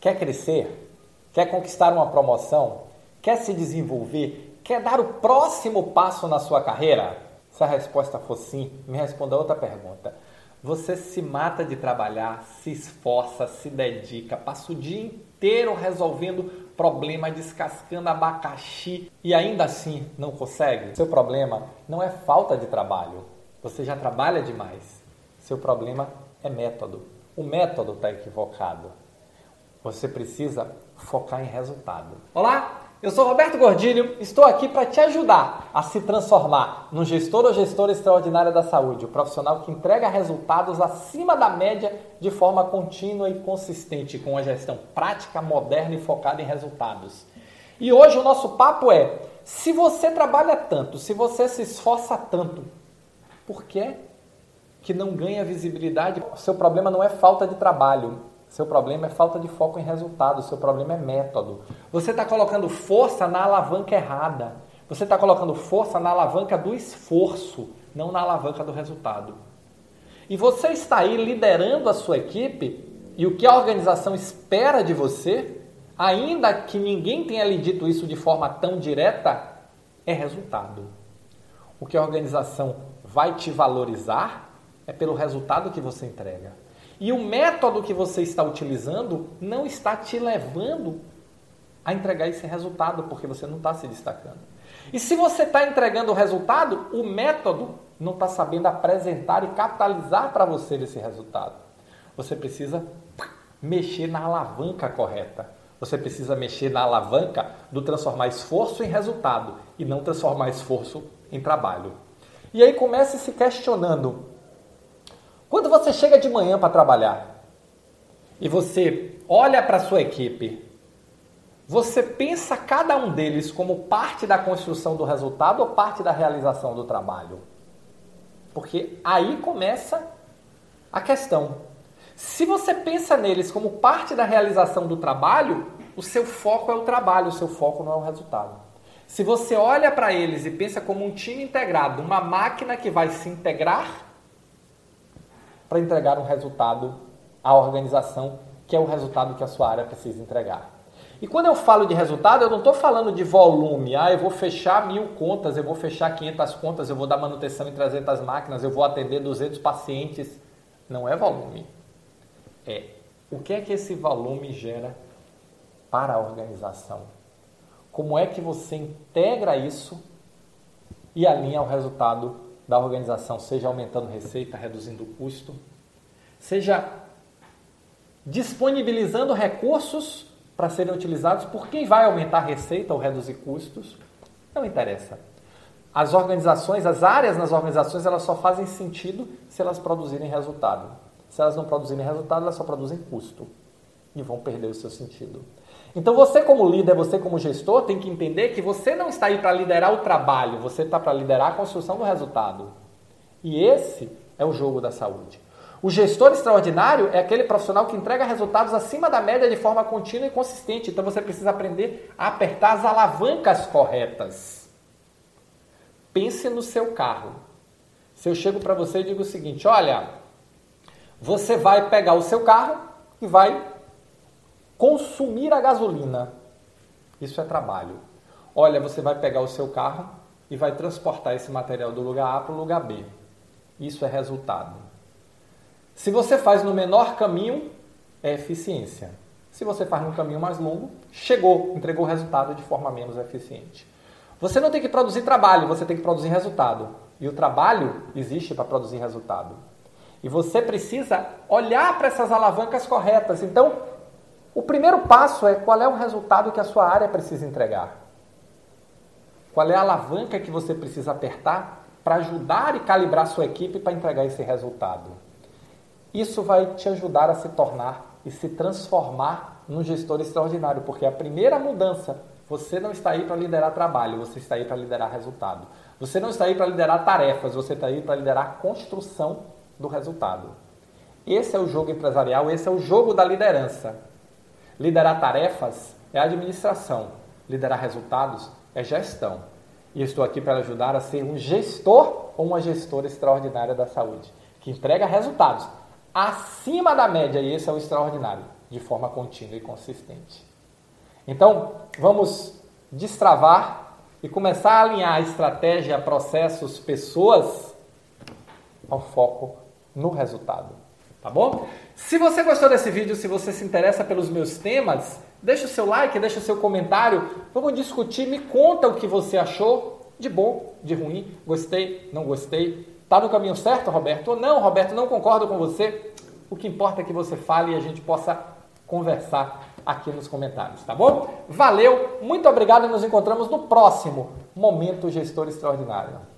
Quer crescer? Quer conquistar uma promoção? Quer se desenvolver? Quer dar o próximo passo na sua carreira? Se a resposta for sim, me responda outra pergunta. Você se mata de trabalhar, se esforça, se dedica, passa o dia inteiro resolvendo problema, descascando abacaxi e ainda assim não consegue? Seu problema não é falta de trabalho. Você já trabalha demais. Seu problema é método. O método está equivocado. Você precisa focar em resultado. Olá, eu sou Roberto Gordilho, estou aqui para te ajudar a se transformar num gestor ou gestora extraordinária da saúde, o profissional que entrega resultados acima da média de forma contínua e consistente, com uma gestão prática, moderna e focada em resultados. E hoje o nosso papo é: se você trabalha tanto, se você se esforça tanto, por que que não ganha visibilidade? O seu problema não é falta de trabalho, seu problema é falta de foco em resultado, seu problema é método. Você está colocando força na alavanca errada. Você está colocando força na alavanca do esforço, não na alavanca do resultado. E você está aí liderando a sua equipe e o que a organização espera de você, ainda que ninguém tenha lhe dito isso de forma tão direta, é resultado. O que a organização vai te valorizar é pelo resultado que você entrega. E o método que você está utilizando não está te levando a entregar esse resultado, porque você não está se destacando. E se você está entregando o resultado, o método não está sabendo apresentar e capitalizar para você esse resultado. Você precisa mexer na alavanca correta. Você precisa mexer na alavanca do transformar esforço em resultado e não transformar esforço em trabalho. E aí comece se questionando quando você chega de manhã para trabalhar e você olha para a sua equipe, você pensa cada um deles como parte da construção do resultado ou parte da realização do trabalho? Porque aí começa a questão. Se você pensa neles como parte da realização do trabalho, o seu foco é o trabalho, o seu foco não é o resultado. Se você olha para eles e pensa como um time integrado, uma máquina que vai se integrar para entregar um resultado à organização, que é o resultado que a sua área precisa entregar. E quando eu falo de resultado, eu não estou falando de volume. Ah, eu vou fechar mil contas, eu vou fechar 500 contas, eu vou dar manutenção em 300 máquinas, eu vou atender 200 pacientes. Não é volume. É o que é que esse volume gera para a organização. Como é que você integra isso e alinha o resultado da organização, seja aumentando receita, reduzindo custo, seja disponibilizando recursos para serem utilizados por quem vai aumentar receita ou reduzir custos, não interessa. As organizações, as áreas nas organizações, elas só fazem sentido se elas produzirem resultado. Se elas não produzirem resultado, elas só produzem custo e vão perder o seu sentido. Então você como líder, você como gestor, tem que entender que você não está aí para liderar o trabalho, você está para liderar a construção do resultado. E esse é o jogo da saúde. O gestor extraordinário é aquele profissional que entrega resultados acima da média de forma contínua e consistente. Então você precisa aprender a apertar as alavancas corretas. Pense no seu carro. Se eu chego para você e digo o seguinte: olha, você vai pegar o seu carro e vai consumir a gasolina. Isso é trabalho. Olha, você vai pegar o seu carro e vai transportar esse material do lugar A para o lugar B. Isso é resultado. Se você faz no menor caminho, é eficiência. Se você faz no caminho mais longo, chegou, entregou o resultado de forma menos eficiente. Você não tem que produzir trabalho, você tem que produzir resultado. E o trabalho existe para produzir resultado. E você precisa olhar para essas alavancas corretas. Então, o primeiro passo é qual é o resultado que a sua área precisa entregar. Qual é a alavanca que você precisa apertar para ajudar e calibrar sua equipe para entregar esse resultado. Isso vai te ajudar a se tornar e se transformar num gestor extraordinário, porque a primeira mudança, você não está aí para liderar trabalho, você está aí para liderar resultado. Você não está aí para liderar tarefas, você está aí para liderar a construção do resultado. Esse é o jogo empresarial, esse é o jogo da liderança. Liderar tarefas é administração, liderar resultados é gestão. E estou aqui para ajudar a ser um gestor ou uma gestora extraordinária da saúde, que entrega resultados acima da média, e esse é o extraordinário. de forma contínua e consistente. Então, vamos destravar e começar a alinhar estratégia, processos, pessoas ao foco no resultado. Tá bom? Se você gostou desse vídeo, se você se interessa pelos meus temas, deixa o seu like, deixa o seu comentário. Vamos discutir, me conta o que você achou de bom, de ruim, gostei, não gostei. Tá no caminho certo, Roberto? Ou não, Roberto, não concordo com você. O que importa é que você fale e a gente possa conversar aqui nos comentários, tá bom? Valeu, muito obrigado e nos encontramos no próximo Momento Gestor Extraordinário.